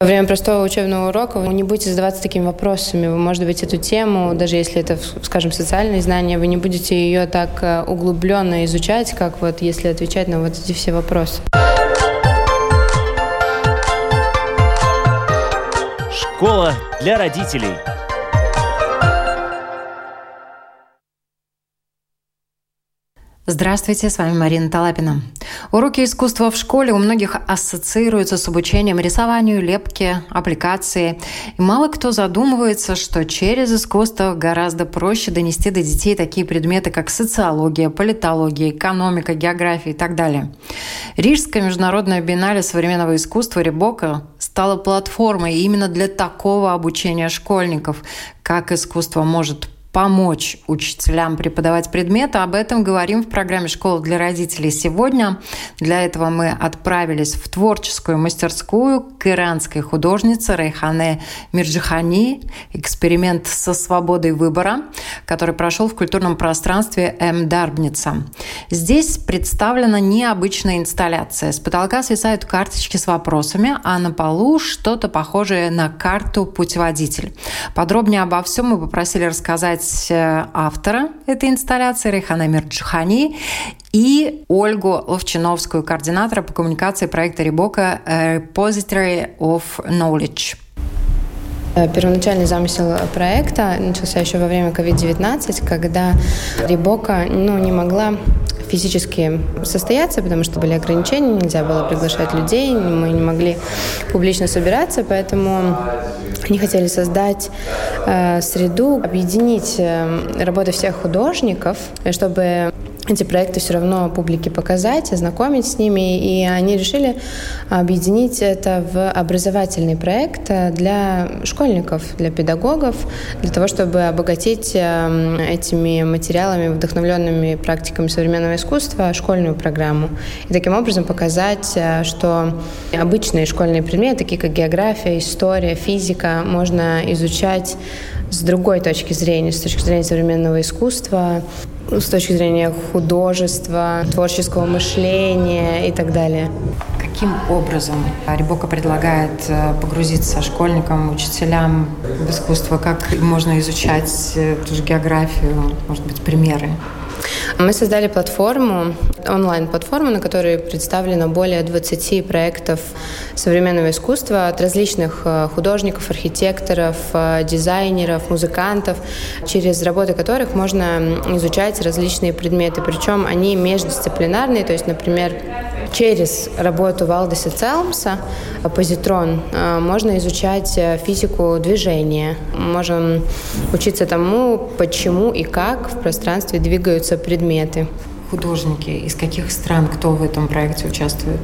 Во время простого учебного урока вы не будете задаваться такими вопросами. Вы, может быть, эту тему, даже если это, скажем, социальные знания, вы не будете ее так э, углубленно изучать, как вот если отвечать на вот эти все вопросы. Школа для родителей. Здравствуйте, с вами Марина Талапина. Уроки искусства в школе у многих ассоциируются с обучением рисованию, лепке, аппликации. И мало кто задумывается, что через искусство гораздо проще донести до детей такие предметы, как социология, политология, экономика, география и так далее. Рижская международная биеннале современного искусства Рибока стала платформой именно для такого обучения школьников, как искусство может помочь учителям преподавать предметы. Об этом говорим в программе «Школа для родителей» сегодня. Для этого мы отправились в творческую мастерскую к иранской художнице Рейхане Мирджихани «Эксперимент со свободой выбора», который прошел в культурном пространстве М. Дарбница. Здесь представлена необычная инсталляция. С потолка свисают карточки с вопросами, а на полу что-то похожее на карту «Путеводитель». Подробнее обо всем мы попросили рассказать представить э, автора этой инсталляции Рейхана Мирджихани и Ольгу Ловчиновскую, координатора по коммуникации проекта Рибока Repository of Knowledge. Э, первоначальный замысел проекта начался еще во время COVID-19, когда Рибока ну, не могла физически состояться, потому что были ограничения, нельзя было приглашать людей, мы не могли публично собираться, поэтому они хотели создать э, среду, объединить э, работы всех художников, чтобы эти проекты все равно публике показать, ознакомить с ними, и они решили объединить это в образовательный проект для школьников, для педагогов, для того, чтобы обогатить эм, этими материалами, вдохновленными практиками современного искусства, школьную программу. И таким образом показать, э, что обычные школьные предметы, такие как география, история, физика, можно изучать с другой точки зрения, с точки зрения современного искусства, с точки зрения художества, творческого мышления и так далее. Каким образом Рибока предлагает э, погрузиться школьникам, учителям в искусство? Как можно изучать э, ту же географию, может быть, примеры? Мы создали платформу, онлайн-платформу, на которой представлено более 20 проектов современного искусства от различных э, художников, архитекторов, э, дизайнеров, музыкантов, через работы которых можно изучать различные предметы. Причем они междисциплинарные, то есть, например, через работу Валдеса Целмса, позитрон, э, можно изучать физику движения. Можем учиться тому, почему и как в пространстве двигаются предметы художники? Из каких стран кто в этом проекте участвует?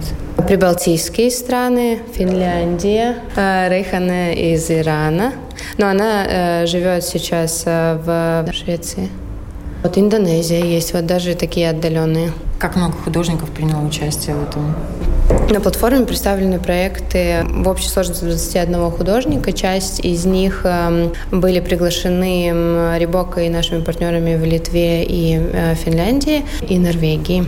Прибалтийские страны, Финляндия, э, Рейхана из Ирана. Но она э, живет сейчас э, в Швеции. Вот Индонезия есть, вот даже такие отдаленные. Как много художников приняло участие в этом? На платформе представлены проекты в общей сложности 21 художника. Часть из них эм, были приглашены Рибока и нашими партнерами в Литве и э, Финляндии и Норвегии.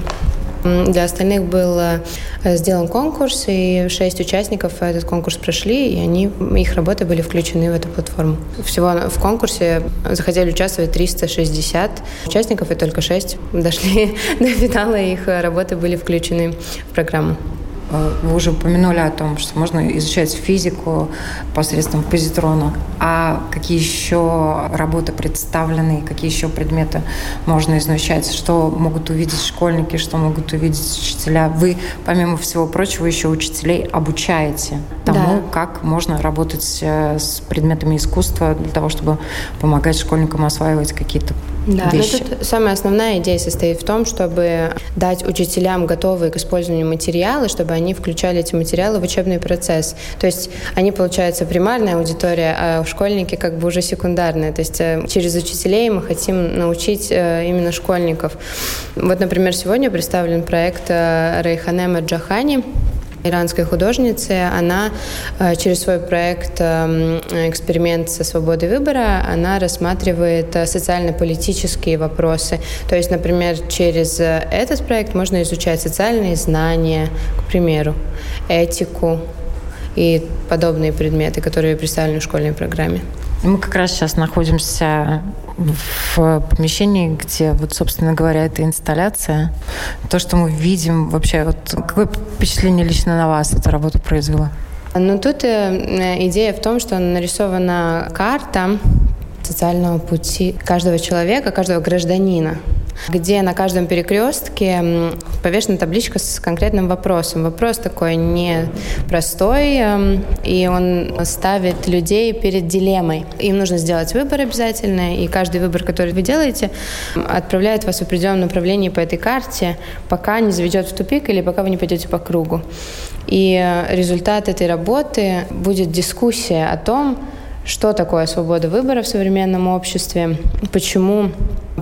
Для остальных был э, сделан конкурс, и шесть участников этот конкурс прошли, и они, их работы были включены в эту платформу. Всего в конкурсе захотели участвовать 360 участников, и только шесть дошли до финала, и их работы были включены в программу. Э, вы уже упомянули о том, что можно изучать физику посредством позитрона. А какие еще работы представлены, какие еще предметы можно изучать? Что могут увидеть школьники, что могут увидеть учителя? Вы, помимо всего прочего, еще учителей обучаете тому, да. как можно работать э, с предметами искусства для того, чтобы помогать школьникам осваивать какие-то да, вещи. Но тут самая основная идея состоит в том, чтобы дать учителям готовые к использованию материалы, чтобы они включали эти материалы в учебный процесс. То есть они, получается, примарная аудитория, а школьники как бы уже секундарная. То есть э, через учителей мы хотим научить э, именно школьников. Вот, например, сегодня представлен проект э, Рейханема Джахани, иранской художницы, она э, через свой проект эм, «Эксперимент со свободой выбора» она рассматривает э, социально-политические вопросы. То есть, например, через э, этот проект можно изучать социальные знания, к примеру, этику, и подобные предметы, которые представлены в школьной программе. Мы как раз сейчас находимся в помещении, где, вот, собственно говоря, эта инсталляция. То, что мы видим вообще, вот, какое впечатление лично на вас эта работа произвела? Ну, тут э, идея в том, что нарисована карта социального пути каждого человека, каждого гражданина где на каждом перекрестке повешена табличка с конкретным вопросом. Вопрос такой непростой, эм, и он ставит людей перед дилеммой. Им нужно сделать выбор обязательно, и каждый выбор, который вы делаете, отправляет вас в определенном направлении по этой карте, пока не заведет в тупик или пока вы не пойдете по кругу. И результат этой работы будет дискуссия о том, что такое свобода выбора в современном обществе, почему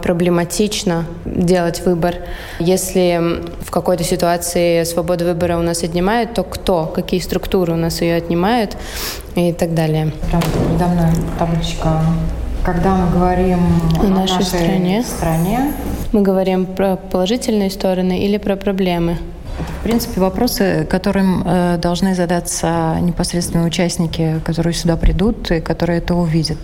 проблематично делать выбор. Если в какой-то ситуации свободу выбора у нас отнимают, то кто, какие структуры у нас ее отнимают и так далее. Прямо передо мной табличка когда мы говорим о, о нашей, нашей стране, стране, мы говорим про положительные стороны или про проблемы. В принципе, вопросы, которым э, должны задаться непосредственно участники, которые сюда придут и которые это увидят.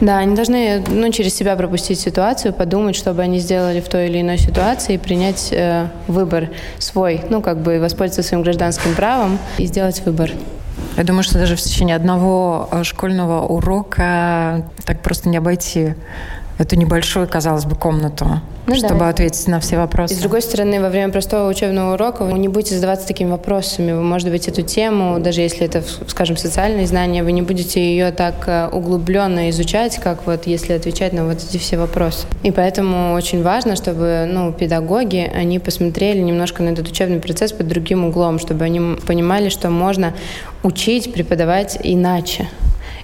Да, они должны ну, через себя пропустить ситуацию, подумать, что бы они сделали в той или иной ситуации, и принять э, выбор свой, ну, как бы воспользоваться своим гражданским правом и сделать выбор. Я думаю, что даже в течение одного э, школьного урока так просто не обойти эту небольшую, казалось бы, комнату, ну, чтобы да. ответить на все вопросы. И с другой стороны, во время простого учебного урока вы не будете задаваться такими вопросами. Вы, может быть, эту тему, даже если это, скажем, социальные знания, вы не будете ее так э, углубленно изучать, как вот если отвечать на вот эти все вопросы. И поэтому очень важно, чтобы ну, педагоги, они посмотрели немножко на этот учебный процесс под другим углом, чтобы они понимали, что можно учить, преподавать иначе.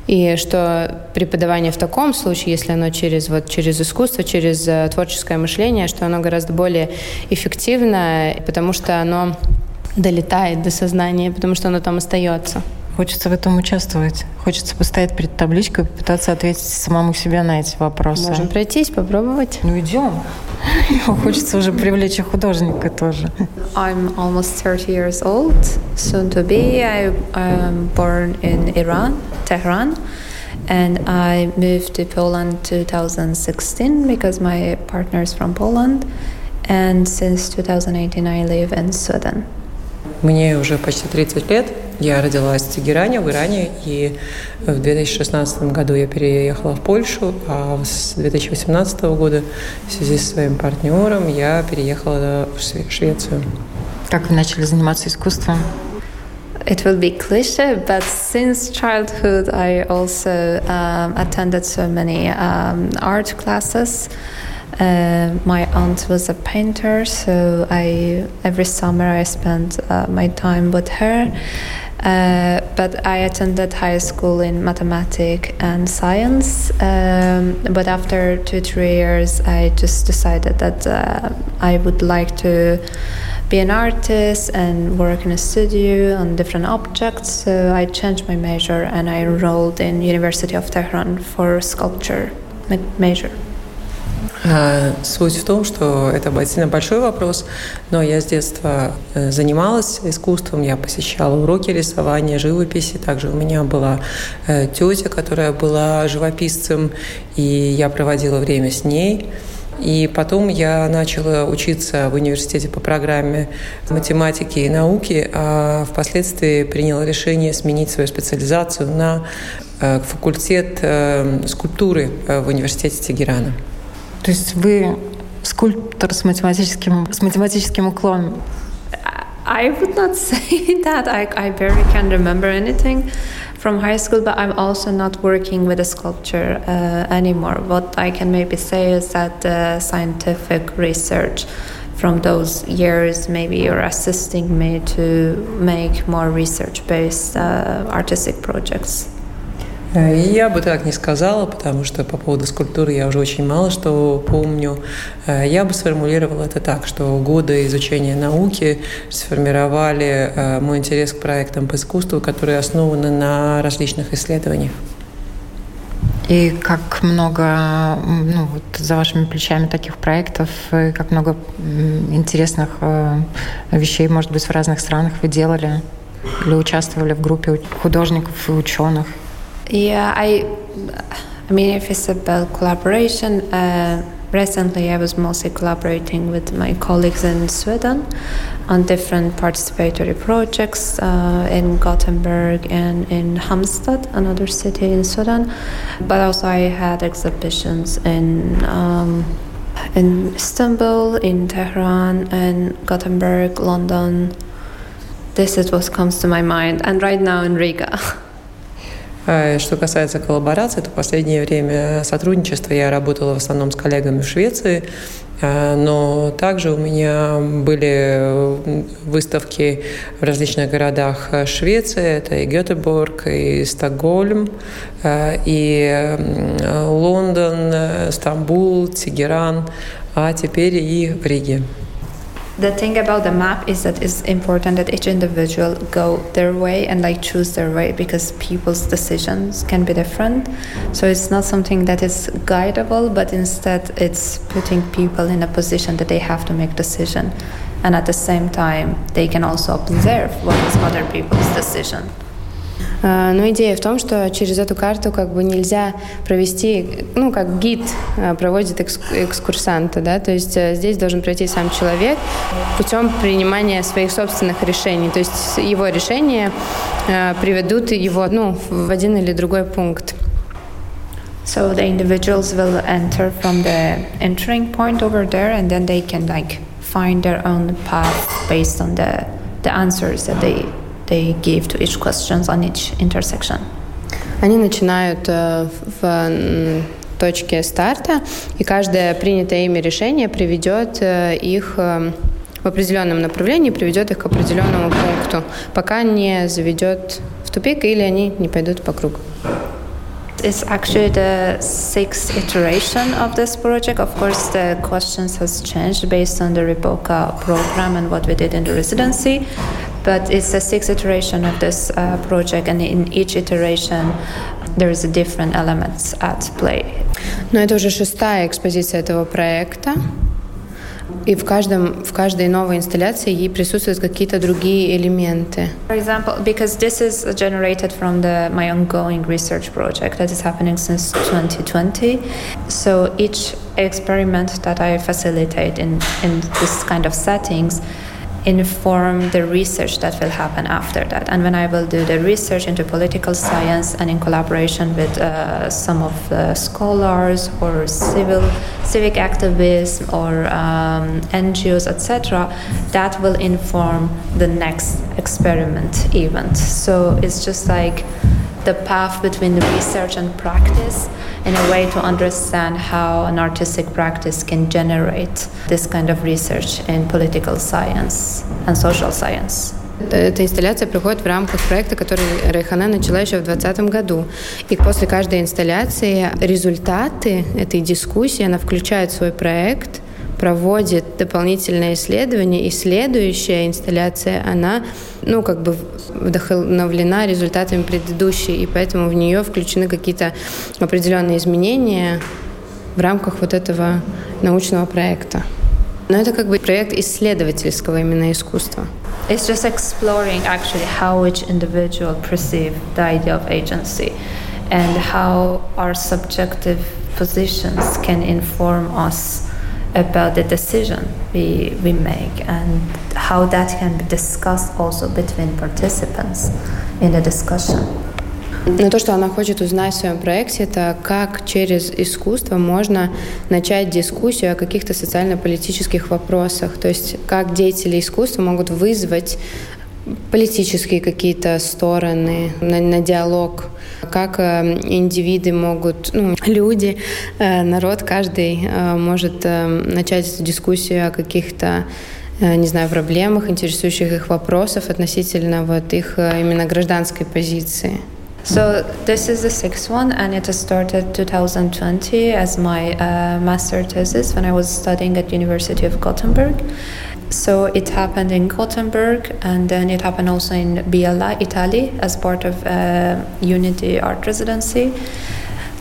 И что преподавание в таком случае, если оно через, вот, через искусство, через э, творческое мышление, что оно гораздо более эффективно, потому что оно долетает до сознания, потому что оно там остается. Хочется в этом участвовать. Хочется постоять перед табличкой и попытаться ответить самому себе на эти вопросы. Можем пройтись, попробовать. Ну, идем. Хочется уже привлечь и художника тоже. I'm almost 30 years old, soon to be. I am born in Iran, Tehran. And I moved to Poland 2016 because my partner is from Poland. And since 2018 I live in Sweden. Мне уже почти 30 лет. Я родилась в Тегеране, в Иране, и в 2016 году я переехала в Польшу, а с 2018 года в связи со своим партнером я переехала в Швецию. Как вы начали заниматься искусством? It will be cliche, but since childhood, I also um, attended so many um, art classes. Uh, my aunt was a painter, so I every summer I spent uh, my time with her. Uh, but I attended high school in mathematics and science. Um, but after two, three years, I just decided that uh, I would like to be an artist and work in a studio on different objects. So I changed my major and I enrolled in University of Tehran for sculpture major. А, суть в том, что это сильно большой вопрос, но я с детства э, занималась искусством, я посещала уроки рисования, живописи. Также у меня была э, тетя, которая была живописцем, и я проводила время с ней. И потом я начала учиться в университете по программе математики и науки, а впоследствии приняла решение сменить свою специализацию на э, факультет скульптуры в университете Тегерана. То есть вы скульптор с математическим, с математическим уклоном? I would not say that. I, I barely can remember anything from high school, but I'm also not working with a sculpture uh, anymore. What I can maybe say is that the scientific research from those years maybe you're assisting me to make more research based uh, artistic projects. Э, я бы так не сказала, потому что по поводу скульптуры я уже очень мало что помню. Э, я бы сформулировала это так, что годы изучения науки сформировали э, мой интерес к проектам по искусству, которые основаны на различных исследованиях. И как много ну, вот за вашими плечами таких проектов, и как много интересных вещей, может быть, в разных странах вы делали? Или участвовали в группе художников и ученых? Yeah, I, I mean, if it's about collaboration, uh, recently I was mostly collaborating with my colleagues in Sweden on different participatory projects uh, in Gothenburg and in Halmstad, another city in Sweden. But also I had exhibitions in um, in Istanbul, in Tehran, and Gothenburg, London. This is what comes to my mind, and right now in Riga. А, что касается коллаборации, то в последнее время сотрудничество я работала в основном с коллегами в Швеции, а, но также у меня были выставки в различных городах Швеции, это и Гетеборг, и Стокгольм, а, и Лондон, Стамбул, Тегеран, а теперь и в Риге. The thing about the map is that it's important that each individual go their way and like choose their way because people's decisions can be different. So it's not something that is guidable but instead it's putting people in a position that they have to make decision. And at the same time they can also observe what is other people's decision но идея в том, что через эту карту как бы нельзя провести, ну, как гид а, проводит экскурсанта, да, то есть э, здесь должен пройти сам человек путем принимания своих собственных решений, то есть его решения э, приведут его, ну, в один или другой пункт. So the individuals will enter from the entering point over there, and then they can like find their own path based on the the answers that they they give to each questions on each intersection. Они начинают э, в точке старта, и каждое принятое ими решение приведет э, их э, в определенном направлении, приведет их к определенному пункту, пока не заведет в тупик или они не пойдут по кругу. It's actually the sixth iteration of this project. Of course, the questions has changed based on the Riboka program and what we did in the residency. But it's the sixth iteration of this uh, project, and in each iteration, there is different elements at play. Но это уже шестая экспозиция этого проекта. И в, каждом, в каждой новой инсталляции ей присутствуют какие-то другие элементы. For example, because this is generated from the, my ongoing research project that is happening since 2020. So each experiment that I facilitate in, in this kind of settings inform the research that will happen after that. And when I will do the research into political science and in collaboration with uh, some of the scholars or civil civic activists or um, NGOs, etc., that will inform the next experiment event. So it's just like the path between the research and practice in a way to understand how an artistic practice can generate this kind of research in political science and social science. Эта инсталляция проходит в рамках проекта, который Райхана начала еще в 2020 году. И после каждой инсталляции результаты этой дискуссии она включает в свой проект – проводит дополнительное исследование, и следующая инсталляция, она, ну, как бы вдохновлена результатами предыдущей, и поэтому в нее включены какие-то определенные изменения в рамках вот этого научного проекта. Но это как бы проект исследовательского именно искусства. It's just exploring actually how each individual perceive the idea of agency and how our subjective positions can inform us about the decision we, we make and how that can be discussed also between participants in the discussion. Но то, что она хочет узнать в своем проекте, это как через искусство можно начать дискуссию о каких-то социально-политических вопросах. То есть как деятели искусства могут вызвать политические какие-то стороны, на, на диалог, как э, индивиды могут, ну, люди, э, народ, каждый э, может начать дискуссию о каких-то не знаю, проблемах, интересующих их вопросов относительно вот их именно гражданской позиции. So this is the sixth one, and it started 2020 as my uh, master thesis when I was studying at University of Gothenburg. So it happened in Gothenburg, and then it happened also in Biella, Italy, as part of uh, Unity Art Residency.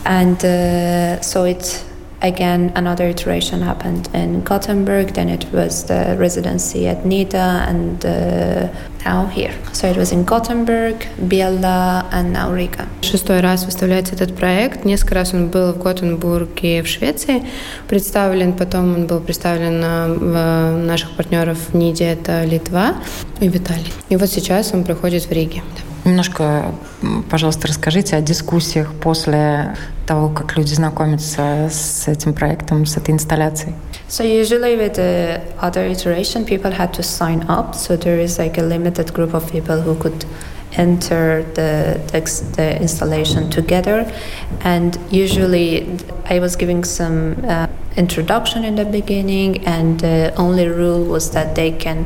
And uh, so it Again, another iteration happened in Gothenburg, then it was the residency at NIDA, and uh, now here. So it was in Gothenburg, Biella, and now Riga. Шестой раз выставляется этот проект. Несколько раз он был в Готенбурге в Швеции представлен, потом он был представлен в наших партнеров в НИДе, это Литва и Виталий. И вот сейчас он проходит в Риге. Немножко, пожалуйста, расскажите о дискуссиях после того, как люди знакомятся с этим проектом, с этой инсталляцией. So usually with the other iteration, people had to sign up. So there is like a limited group of people who could enter the, the, the installation together. And usually I was giving some uh, introduction in the beginning, and the only rule was that they can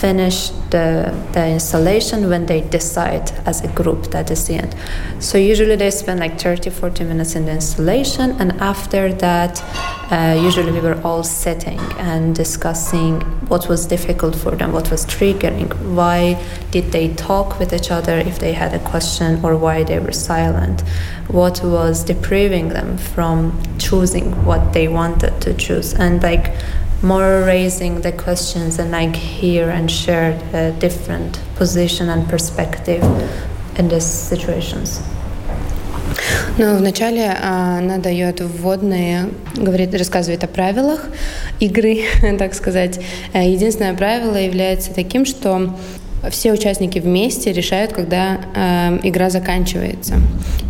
finish the, the installation when they decide as a group that is the end. So usually they spend like 30, 40 minutes in the installation, and after that, uh, usually we were all sitting and discussing what was difficult for them, what was triggering, why did they talk with each other if they had a question, or why they were silent, what was depriving them from choosing what they wanted to choose, and like more raising the questions and like hear and share a different position and perspective in these situations. Ну, вначале а, она дает вводные, говорит, рассказывает о правилах игры, так сказать. Э, единственное правило является таким, что все участники вместе решают, когда э, игра заканчивается.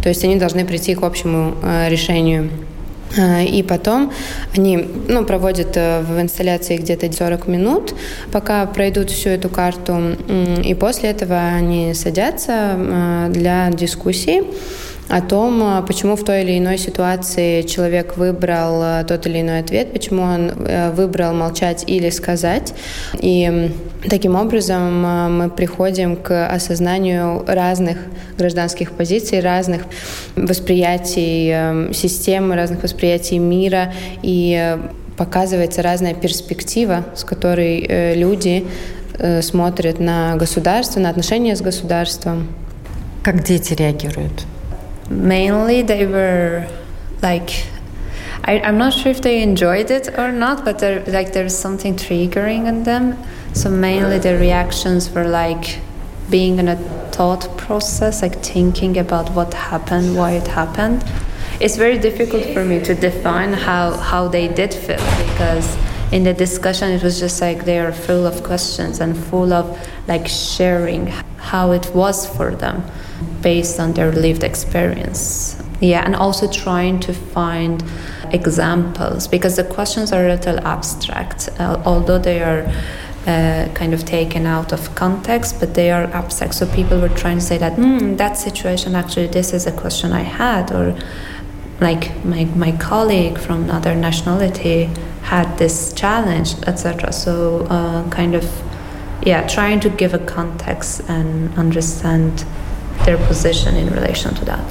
То есть они должны прийти к общему э, решению и потом они ну, проводят э, в инсталляции где-то 40 минут, пока пройдут всю эту карту. И после этого они садятся э, для дискуссии о том, э, почему в той или иной ситуации человек выбрал тот или иной ответ, почему он выбрал молчать или сказать. И таким образом мы приходим к осознанию разных гражданских позиций, разных восприятий системы, разных восприятий мира и показывается разная перспектива, с которой люди смотрят на государство, на отношения с государством. Как дети реагируют? Mainly they were like I, I'm not sure if they enjoyed it or not, but like there's something triggering in them. So mainly the reactions were like being in a thought process, like thinking about what happened, why it happened. It's very difficult for me to define how, how they did feel because in the discussion it was just like they are full of questions and full of like sharing how it was for them based on their lived experience. Yeah, and also trying to find examples because the questions are a little abstract, uh, although they are uh, kind of taken out of context, but they are abstract. So people were trying to say that, mm, that situation, actually, this is a question I had, or like my, my colleague from another nationality had this challenge, etc. So uh, kind of, yeah, trying to give a context and understand their position in relation to that.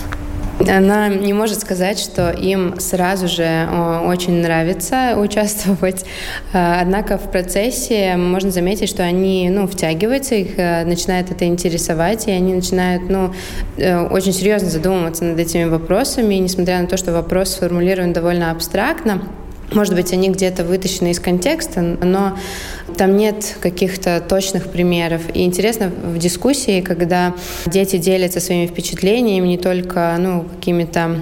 Она не может сказать, что им сразу же очень нравится участвовать. А, однако в процессе можно заметить, что они ну, втягиваются, их э, начинает это интересовать, и они начинают ну, э, очень серьезно задумываться над этими вопросами, и несмотря на то, что вопрос сформулирован довольно абстрактно, может быть, они где-то вытащены из контекста, но там нет каких-то точных примеров. И интересно в дискуссии, когда дети делятся своими впечатлениями, не только ну, какими-то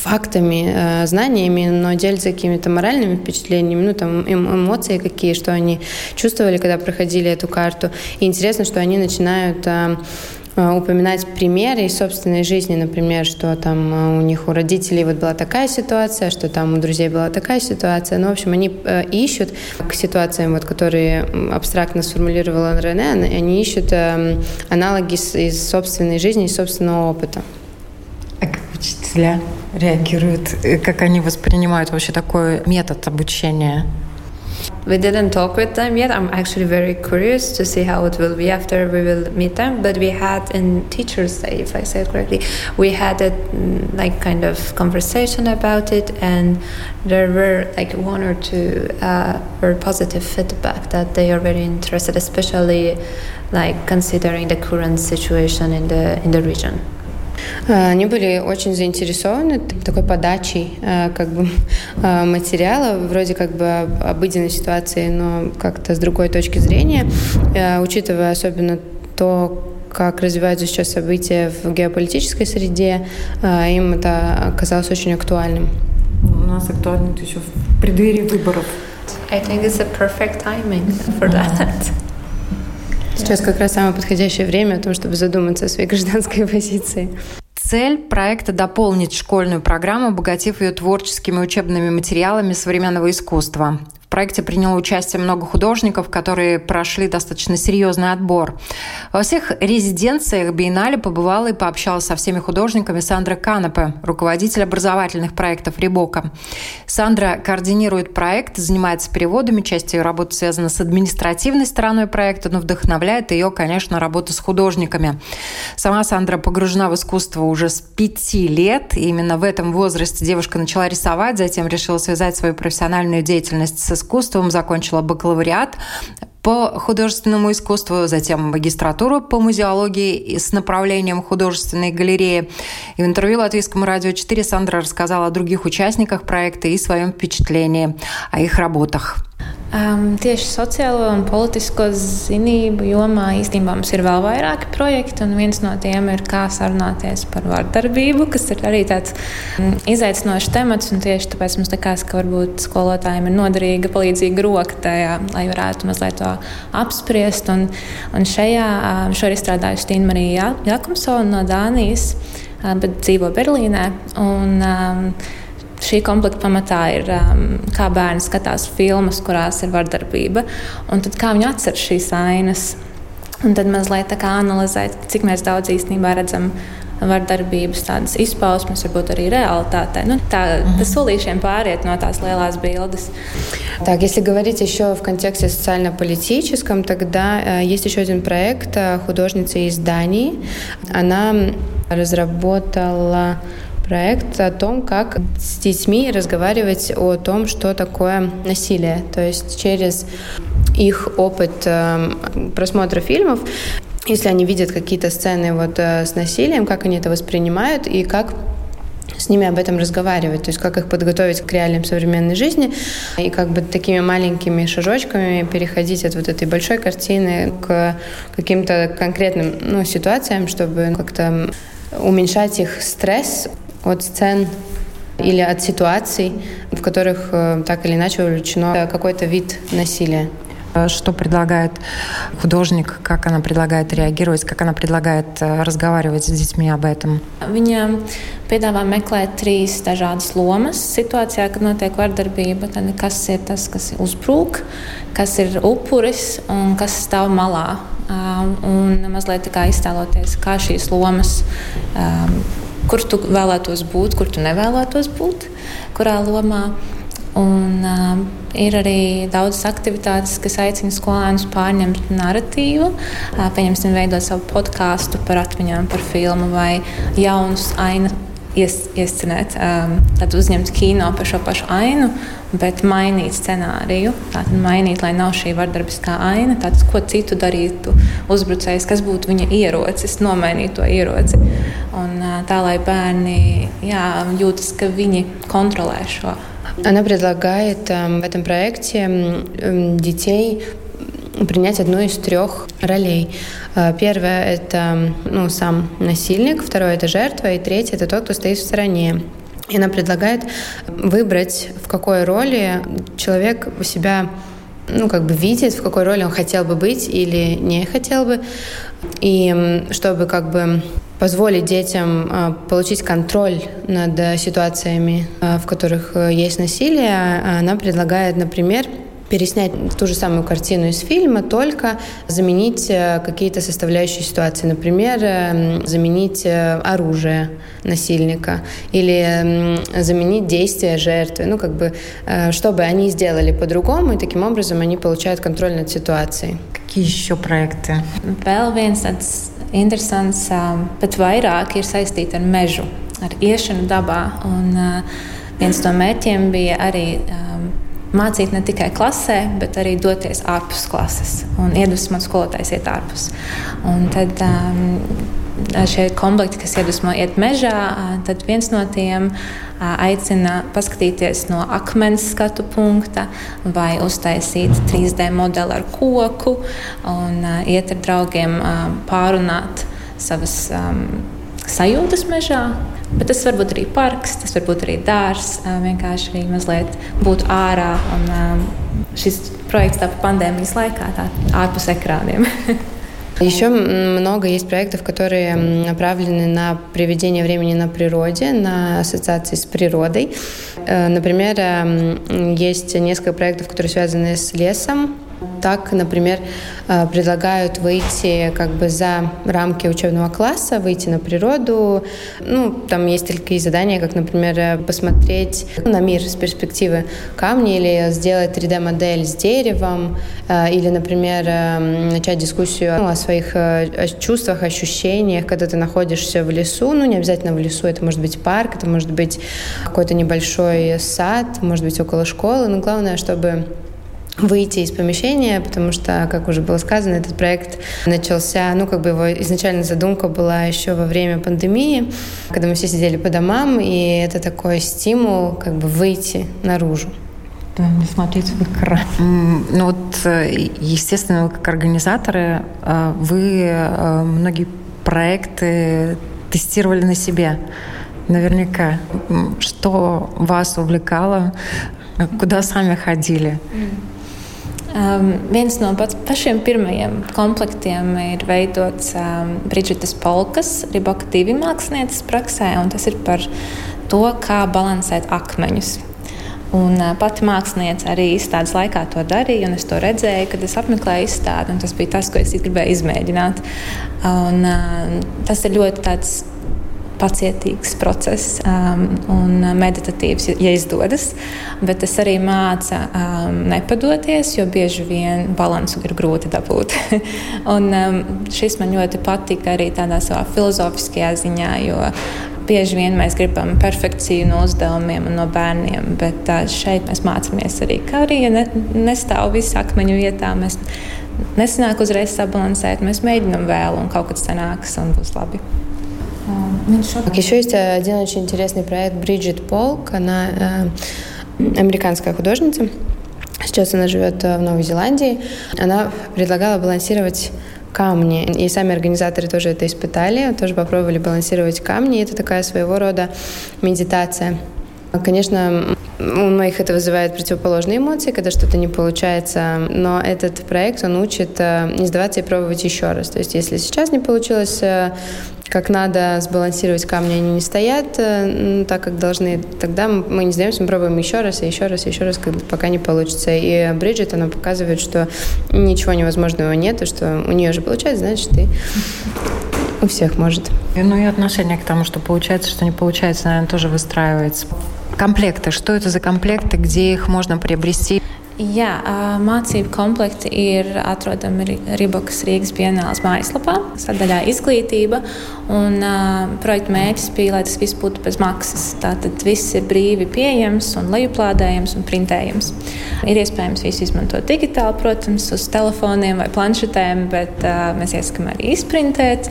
фактами, э, знаниями, но делятся какими-то моральными впечатлениями, ну, там, эм, эмоции какие, что они чувствовали, когда проходили эту карту. И интересно, что они начинают э, упоминать примеры из собственной жизни, например, что там э, у них у родителей вот была такая ситуация, что там у друзей была такая ситуация. Ну, в общем, они э, ищут к ситуациям, вот, которые абстрактно сформулировала Рене, они ищут аналоги из собственной жизни, из собственного опыта. А как учителя реагируют, как они воспринимают вообще такой метод обучения? We didn't talk with them yet. I'm actually very curious to see how it will be after we will meet them. But we had in Teachers' Day, if I say it correctly, we had a mm, like kind of conversation about it, and there were like one or two uh, very positive feedback that they are very interested, especially like considering the current situation in the in the region. Они были очень заинтересованы такой подачей как бы, материала, вроде как бы обыденной ситуации, но как-то с другой точки зрения, учитывая особенно то, как развиваются сейчас события в геополитической среде, им это оказалось очень актуальным. У нас актуально еще в преддверии выборов. I think it's a perfect timing for that. Сейчас как раз самое подходящее время о том, чтобы задуматься о своей гражданской позиции. Цель проекта – дополнить школьную программу, обогатив ее творческими учебными материалами современного искусства проекте приняло участие много художников, которые прошли достаточно серьезный отбор. Во всех резиденциях Биеннале побывала и пообщалась со всеми художниками Сандра Канапе, руководитель образовательных проектов Рибока. Сандра координирует проект, занимается переводами, часть ее работы связана с административной стороной проекта, но вдохновляет ее, конечно, работа с художниками. Сама Сандра погружена в искусство уже с пяти лет, и именно в этом возрасте девушка начала рисовать, затем решила связать свою профессиональную деятельность с искусством, закончила бакалавриат по художественному искусству, затем магистратуру по музеологии с направлением художественной галереи. И в интервью Латвийскому радио 4 Сандра рассказала о других участниках проекта и своем впечатлении о их работах. Um, tieši sociālo un politisko zinību jomā īstenībā mums ir vēl vairāki projekti, un viens no tiem ir kā sarunāties par vardarbību, kas ir arī tāds um, izaicinošs temats. Tieši tāpēc mums likās, ka varbūt skolotājiem ir noderīga palīdzīga roka tajā, lai varētu mazliet to apspriest. Un, un šajā um, šo ir izstrādājusi Tīna Marija Jakumsona no Dānijas, um, bet dzīvo Berlīnē. Un, um, šī komplekta pamatā ir, um, kā bērni skatās filmas, kurās ir vardarbība, un tad kā viņi atcer šīs ainas. Un tad mazliet analizēt, cik daudz īstenībā redzam vardarbības tādas izpausmes, varbūt arī реалитете. Ну, tā, угу. солишем pāriet no tās lielās bildes. Так, если говорить еще в контексте социально-политическом, тогда э, есть еще один проект э, художницы из Дании. Она разработала проект о том, как с детьми разговаривать о том, что такое насилие. То есть через их опыт э, просмотра фильмов, если они видят какие-то сцены вот э, с насилием, как они это воспринимают и как с ними об этом разговаривать, то есть как их подготовить к реалиям современной жизни и как бы такими маленькими шажочками переходить от вот этой большой картины к каким-то конкретным ну, ситуациям, чтобы как-то уменьшать их стресс, от сцен или от ситуаций, в которых э, так или иначе увлечено какой-то вид насилия. А что предлагает художник, как она предлагает реагировать, как она предлагает э, разговаривать с детьми об этом? Viņa piedāvā meklēt trīs dažādas lomas situācijā, kad notiek vardarbība. Tad kas ir tas, kas uzbrūk, kas ir upuris un kas stāv malā. Un mazliet tā kā iztēloties, kā šīs lomas kur tu vēlētos būt, kur tu nevēlētos būt, kurā lomā. Un, uh, ir arī daudzas aktivitātes, kas aicina skolēnus pārņemt narratīvu. Uh, pieņemsim, veidot savu podkāstu par atmiņām par filmu vai jaunus ainu ies, iescenēt, um, tad uzņemt kino par šo pašu ainu, bet mainīt scenāriju. Tātad mainīt, lai nav šī vardarbiskā aina, tātad ko citu darītu uzbrucējs, kas būtu viņa ierocis, nomainīt to ieroci. Un, tā lai bērni jā, jūtas, ka viņi kontrolē šo. Она предлагает в этом проекте детей принять одну из трех ролей. Э, первое — это ну, сам насильник, второе — это жертва, и третье — это тот, кто стоит в стороне. И она предлагает выбрать, в какой роли человек себя ну, как бы видит, в какой роли он хотел бы быть или не хотел бы. И чтобы как бы позволить детям э, получить контроль над ситуациями, э, в которых есть насилие, она предлагает, например, переснять ту же самую картину из фильма, только заменить э, какие-то составляющие ситуации. Например, э, заменить э, оружие насильника или заменить действия жертвы. Ну, как бы, чтобы они сделали по-другому, и таким образом они получают контроль над ситуацией. Какие еще проекты? Tāds interesants, pat vairāk ir saistīts ar mežu, ar iešanu dabā. Un, viens no mērķiem bija arī mācīt ne tikai klasē, bet arī doties ārpus klases un iedvesmot skolotājs iet ārpus. Un tad um, šie komplekti, kas iedvesmo iet mežā, tad viens no tiem aicina paskatīties no akmens skatu punkta vai uztaisīt 3D modeli ar koku un iet ar draugiem pārunāt savas um, sajūtas mežā. Bet tas var būt arī parks, tas var būt arī dārzs, vienkārši arī mazliet būt ārā. Un, šis projekts tāpat pandēmijas laikā, tā ārpus ekrāniem. Еще много есть проектов, которые направлены на приведение времени на природе, на ассоциации с природой. Например, есть несколько проектов, которые связаны с лесом, так, например, э, предлагают выйти как бы за рамки учебного класса, выйти на природу. Ну, там есть такие задания, как, например, э, посмотреть на мир с перспективы камня или сделать 3D-модель с деревом, э, или, например, начать дискуссию ну, о своих чувствах, ощущениях, когда ты находишься в лесу. Ну, не обязательно в лесу, это может быть парк, это может быть какой-то небольшой сад, может быть около школы. Но главное, чтобы выйти из помещения, потому что, как уже было сказано, этот проект начался, ну, как бы его изначально задумка была еще во время пандемии, когда мы все сидели по домам, и это такой стимул как бы выйти наружу. Да, не смотреть в экран. Ну вот, э, естественно, вы как организаторы, э, вы э, многие проекты тестировали на себе. Наверняка. Что вас увлекало? Куда сами ходили? Um, viens no pašiem pirmajiem komplektiem ir veidots um, Brīdžitas Polkas, Riboka divi mākslinieces praksē, un tas ir par to, kā balansēt akmeņus. Un, uh, pati mākslinieca arī izstādes laikā to darīja, un es to redzēju, kad es apmeklēju izstādi. Tas bija tas, ko es gribēju izmēģināt. Un, uh, tas ir ļoti tāds pacietīgs process um, un meditatīvs, ja izdodas. Bet tas arī māca um, nepadoties, jo bieži vien balansu ir grūti dabūt. un, um, šis man ļoti patika arī tādā savā filozofiskajā ziņā, jo bieži vien mēs gribam perfekciju no uzdevumiem un no bērniem, bet uh, šeit mēs mācāmies arī, ka arī ja ne, nestāv viss akmeņu vietā. Mēs nesanāk uzreiz sabalansēt, mēs mēģinām vēl, un kaut kas sanāks un būs labi. Еще есть один очень интересный проект Бриджит Полк. Она э, американская художница. Сейчас она живет э, в Новой Зеландии. Она предлагала балансировать камни. И сами организаторы тоже это испытали, тоже попробовали балансировать камни. Это такая своего рода медитация. Конечно, у многих это вызывает противоположные эмоции, когда что-то не получается, но этот проект, он учит э, не сдаваться и пробовать еще раз. То есть, если сейчас не получилось как надо сбалансировать камни, они не стоят ну, так, как должны, тогда мы не сдаемся, мы пробуем еще раз, и еще раз, и еще раз, пока не получится. И Бриджит, она показывает, что ничего невозможного нет, и что у нее же получается, значит, и у всех может. И, ну и отношение к тому, что получается, что не получается, наверное, тоже выстраивается. Комплекты. Что это за комплекты, где их можно приобрести? Jā, mācību komplekti ir atrodami Ribokas Rīgas Bienālas mājaslapā, sadaļā izglītība. Un, uh, projekta mērķis bija, lai tas viss būtu bez maksas. Tātad viss ir brīvi pieejams, un lejuplādējams un printējams. Ir iespējams visu izmantot digitāli, protams, uz telefoniem vai planšetēm, bet uh, mēs iesakām arī izprintēt.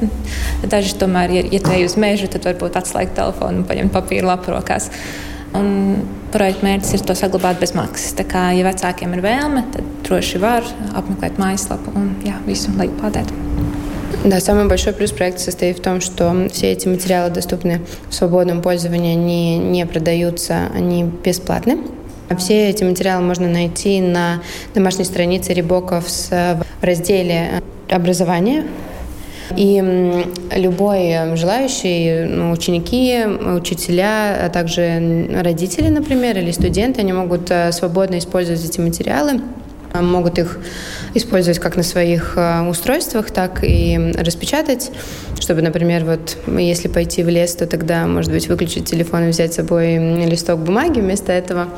Daži tomēr, ja, ja tu ej uz mežu, tad varbūt atslēgt telefonu un paņemt papīra lapu rokās. Un projekta mērķis ir to saglabāt bez maksas. Tā kā, ja vecākiem ir vēlme, tad droši var apmeklēt mājaslapu un jā, visu lejuplādēt. Да, самый большой плюс проекта состоит в том, что все эти материалы доступны в свободном пользовании, они не продаются, они бесплатны. Все эти материалы можно найти на домашней странице Рибоков в разделе «Образование». И любой желающий, ну, ученики, учителя, а также родители, например, или студенты, они могут э, свободно использовать эти материалы могут их использовать как на своих э, устройствах, так и распечатать, чтобы, например, вот если пойти в лес, то тогда, может быть, выключить телефон и взять с собой листок бумаги вместо этого.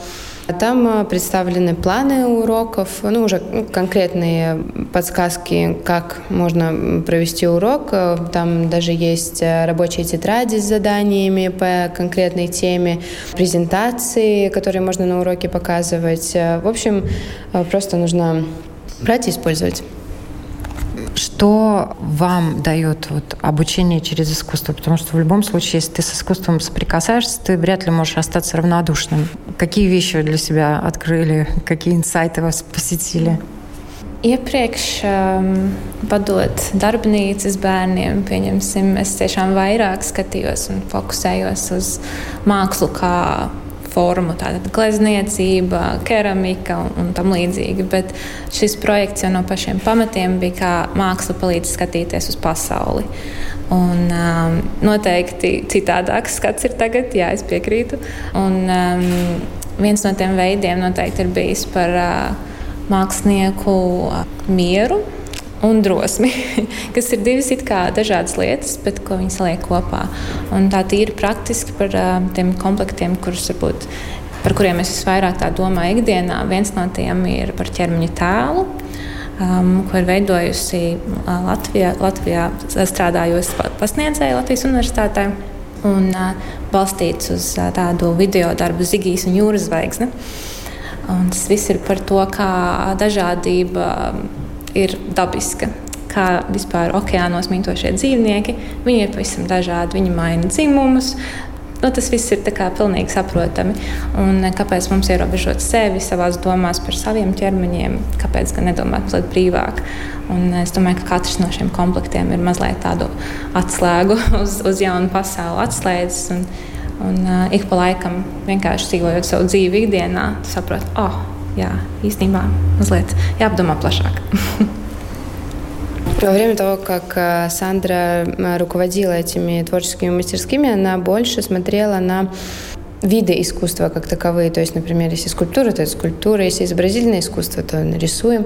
Там э, представлены планы уроков, ну, уже конкретные подсказки, как можно провести урок. Э, там даже есть э, рабочие тетради с заданиями по конкретной теме, презентации, которые можно на уроке показывать. В общем, просто нужно брать и использовать. Что вам дает вот обучение через искусство? Потому что в любом случае, если ты с искусством соприкасаешься, ты вряд ли можешь остаться равнодушным. Какие вещи вы для себя открыли? Какие инсайты вас посетили? Iepriekš, um, vadot darbnīcas bērniem, pieņemsim, es tiešām vairāk skatījos un fokusējos uz mākslu kā formu, tātad glezniecība, keramika un, tam līdzīgi. Bet šis projekts jau no pašiem pamatiem bija kā māksla palīdz skatīties uz pasauli. Un, um, noteikti citādāks skats ir tagad, jā, es piekrītu. Un, um, viens no tiem veidiem noteikti ir bijis par uh, mākslinieku mieru un drosmi, kas ir divas dažādas lietas, bet ko viņi saliek kopā. Un tā tīri praktiski par tiem komplektiem, kurus varbūt. Par kuriem es visvairāk domāju ikdienā. Viens no tiem ir par ķermeņa tēlu, um, ko ir veidojusi Latvijā, Latvijā strādājoša pasniedzēja Latvijas Universitātē. Un uh, balstīts uz uh, tādu video darbu Zigijas un jūras zvaigznes. Un tas viss ir par to, kā dažādība ir dabiska. Kā vispār okeānos mītošie dzīvnieki, viņi ir pavisam dažādi. Viņi maina dzimumus, Nu, tas viss ir pilnīgi saprotami. Un kāpēc mums ierobežot sevi savā domās par saviem ķermeņiem? Kāpēc gan nedomāt mazliet brīvāk? Un es domāju, ka katrs no šiem komplektiem ir mazliet tādu atslēgu uz, uz jaunu pasauli, atslēdzis. Un, Un uh, ik pa laikam vienkārši dzīvojot savu dzīvi ikdienā, saprot, oh, jā, īstenībā mazliet jāapdomā plašāk. Во время того, как Сандра руководила этими творческими мастерскими, она больше смотрела на виды искусства как таковые. То есть, например, если скульптура, то это скульптура, если изобразительное искусство, то нарисуем.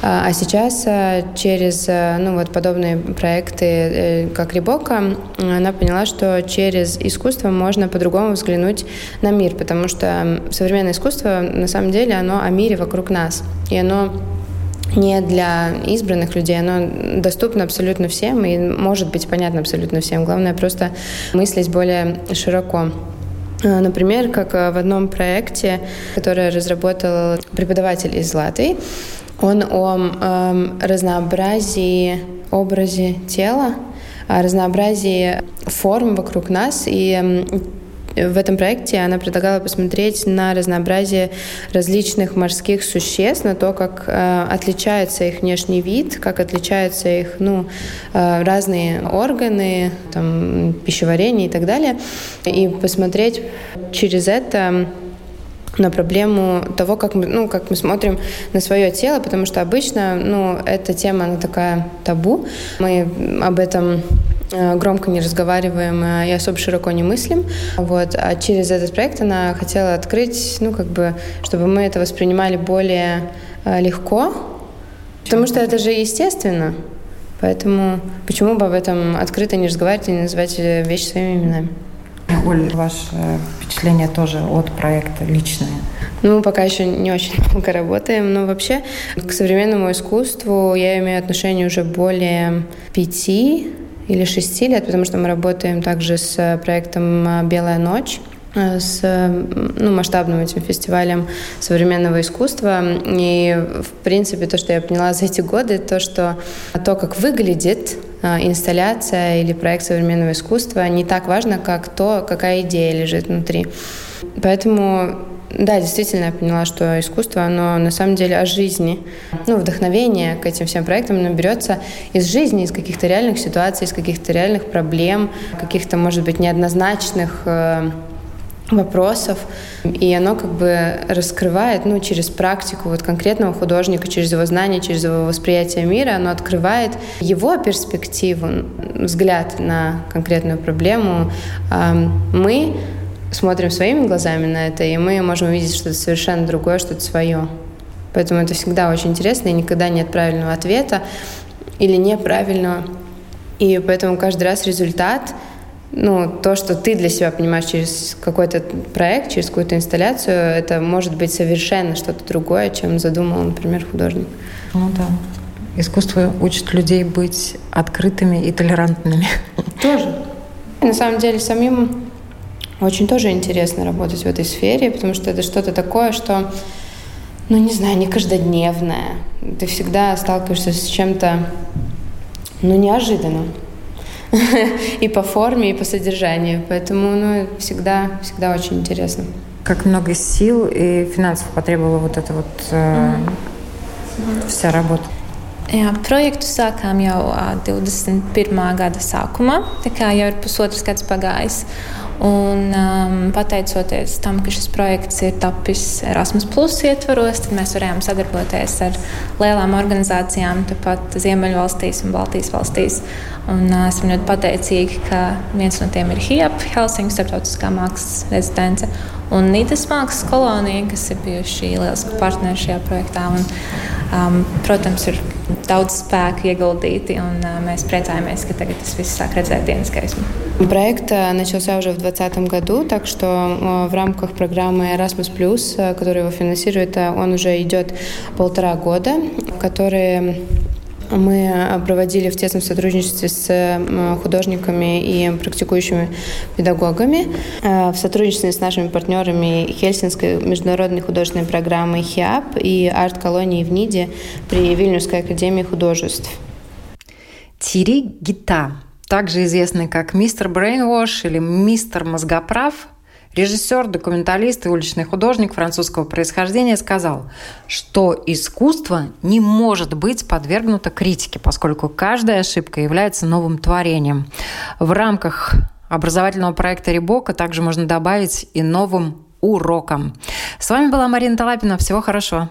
А, а сейчас а, через а, ну, вот подобные проекты, э, как Рибока, она поняла, что через искусство можно по-другому взглянуть на мир, потому что современное искусство на самом деле оно о мире вокруг нас. И оно не для избранных людей, оно доступно абсолютно всем и может быть понятно абсолютно всем. Главное просто мыслить более широко. Например, как в одном проекте, который разработал преподаватель из Латвии, он о э, разнообразии образе тела, о разнообразии форм вокруг нас. И в этом проекте она предлагала посмотреть на разнообразие различных морских существ, на то, как э, отличается их внешний вид, как отличаются их ну, э, разные органы, там, пищеварение и так далее, и посмотреть через это на проблему того, как мы, ну, как мы смотрим на свое тело, потому что обычно ну, эта тема она такая табу. Мы об этом э, громко не разговариваем и особо широко не мыслим. Вот. А через этот проект она хотела открыть, ну, как бы, чтобы мы это воспринимали более э, легко, потому что это же естественно. Поэтому почему бы об этом открыто не разговаривать и не называть вещи своими именами? Оль, ваше впечатление тоже от проекта личное? Ну, пока еще не очень много работаем, но вообще к современному искусству я имею отношение уже более пяти или шести лет, потому что мы работаем также с проектом «Белая ночь», с ну, масштабным этим фестивалем современного искусства. И, в принципе, то, что я поняла за эти годы, то, что то, как выглядит инсталляция или проект современного искусства, не так важно, как то, какая идея лежит внутри. Поэтому да, действительно, я поняла, что искусство, оно на самом деле о жизни. Ну, вдохновение к этим всем проектам наберется из жизни, из каких-то реальных ситуаций, из каких-то реальных проблем, каких-то, может быть, неоднозначных э, вопросов, и оно как бы раскрывает, ну, через практику вот конкретного художника, через его знания, через его восприятие мира, оно открывает его перспективу, взгляд на конкретную проблему. Мы смотрим своими глазами на это, и мы можем увидеть что-то совершенно другое, что-то свое. Поэтому это всегда очень интересно, и никогда нет правильного ответа или неправильного. И поэтому каждый раз результат — ну, то, что ты для себя понимаешь через какой-то проект, через какую-то инсталляцию, это может быть совершенно что-то другое, чем задумал, например, художник. Ну да. Искусство учит людей быть открытыми и толерантными. Тоже. На самом деле самим очень тоже интересно работать в этой сфере, потому что это что-то такое, что, ну не знаю, не каждодневное. Ты всегда сталкиваешься с чем-то ну, неожиданно. И по форме, и по содержанию. Поэтому ну, всегда, всегда очень интересно. Как много сил и финансов потребовала вот эта вот э, вся работа? Jā, projektu sākām jau 21. gada sākumā, tā kā jau ir pusotrs gads pagājis. Un, um, pateicoties tam, ka šis projekts ir tapis Erasmus ietvaros, mēs varējām sadarboties ar lielām organizācijām, tāpat Ziemeļvalstīs un Baltijas valstīs. Un, uh, esam ļoti pateicīgi, ka viens no tiem ir HIAP, Helsinki Startautiskā mākslas rezidence, un Nīdas mākslas kolonija, kas ir bijuši lieliski partneri šajā projektā. Un, um, protams, ir daudz spēka ieguldīti, un uh, mēs priecājamies, ka tagad tas viss sāk redzēt dienas gaismu. Проект начался уже в 2020 году, так что в рамках программы Erasmus+, которая его финансирует, он уже идет полтора года, которые мы проводили в тесном сотрудничестве с художниками и практикующими педагогами, в сотрудничестве с нашими партнерами Хельсинской международной художественной программы ХИАП и арт-колонии в НИДе при Вильнюсской академии художеств. Тири Гита, также известный как мистер Брейнвош или мистер Мозгоправ, Режиссер, документалист и уличный художник французского происхождения сказал, что искусство не может быть подвергнуто критике, поскольку каждая ошибка является новым творением. В рамках образовательного проекта Рибока также можно добавить и новым уроком. С вами была Марина Талапина. Всего хорошего.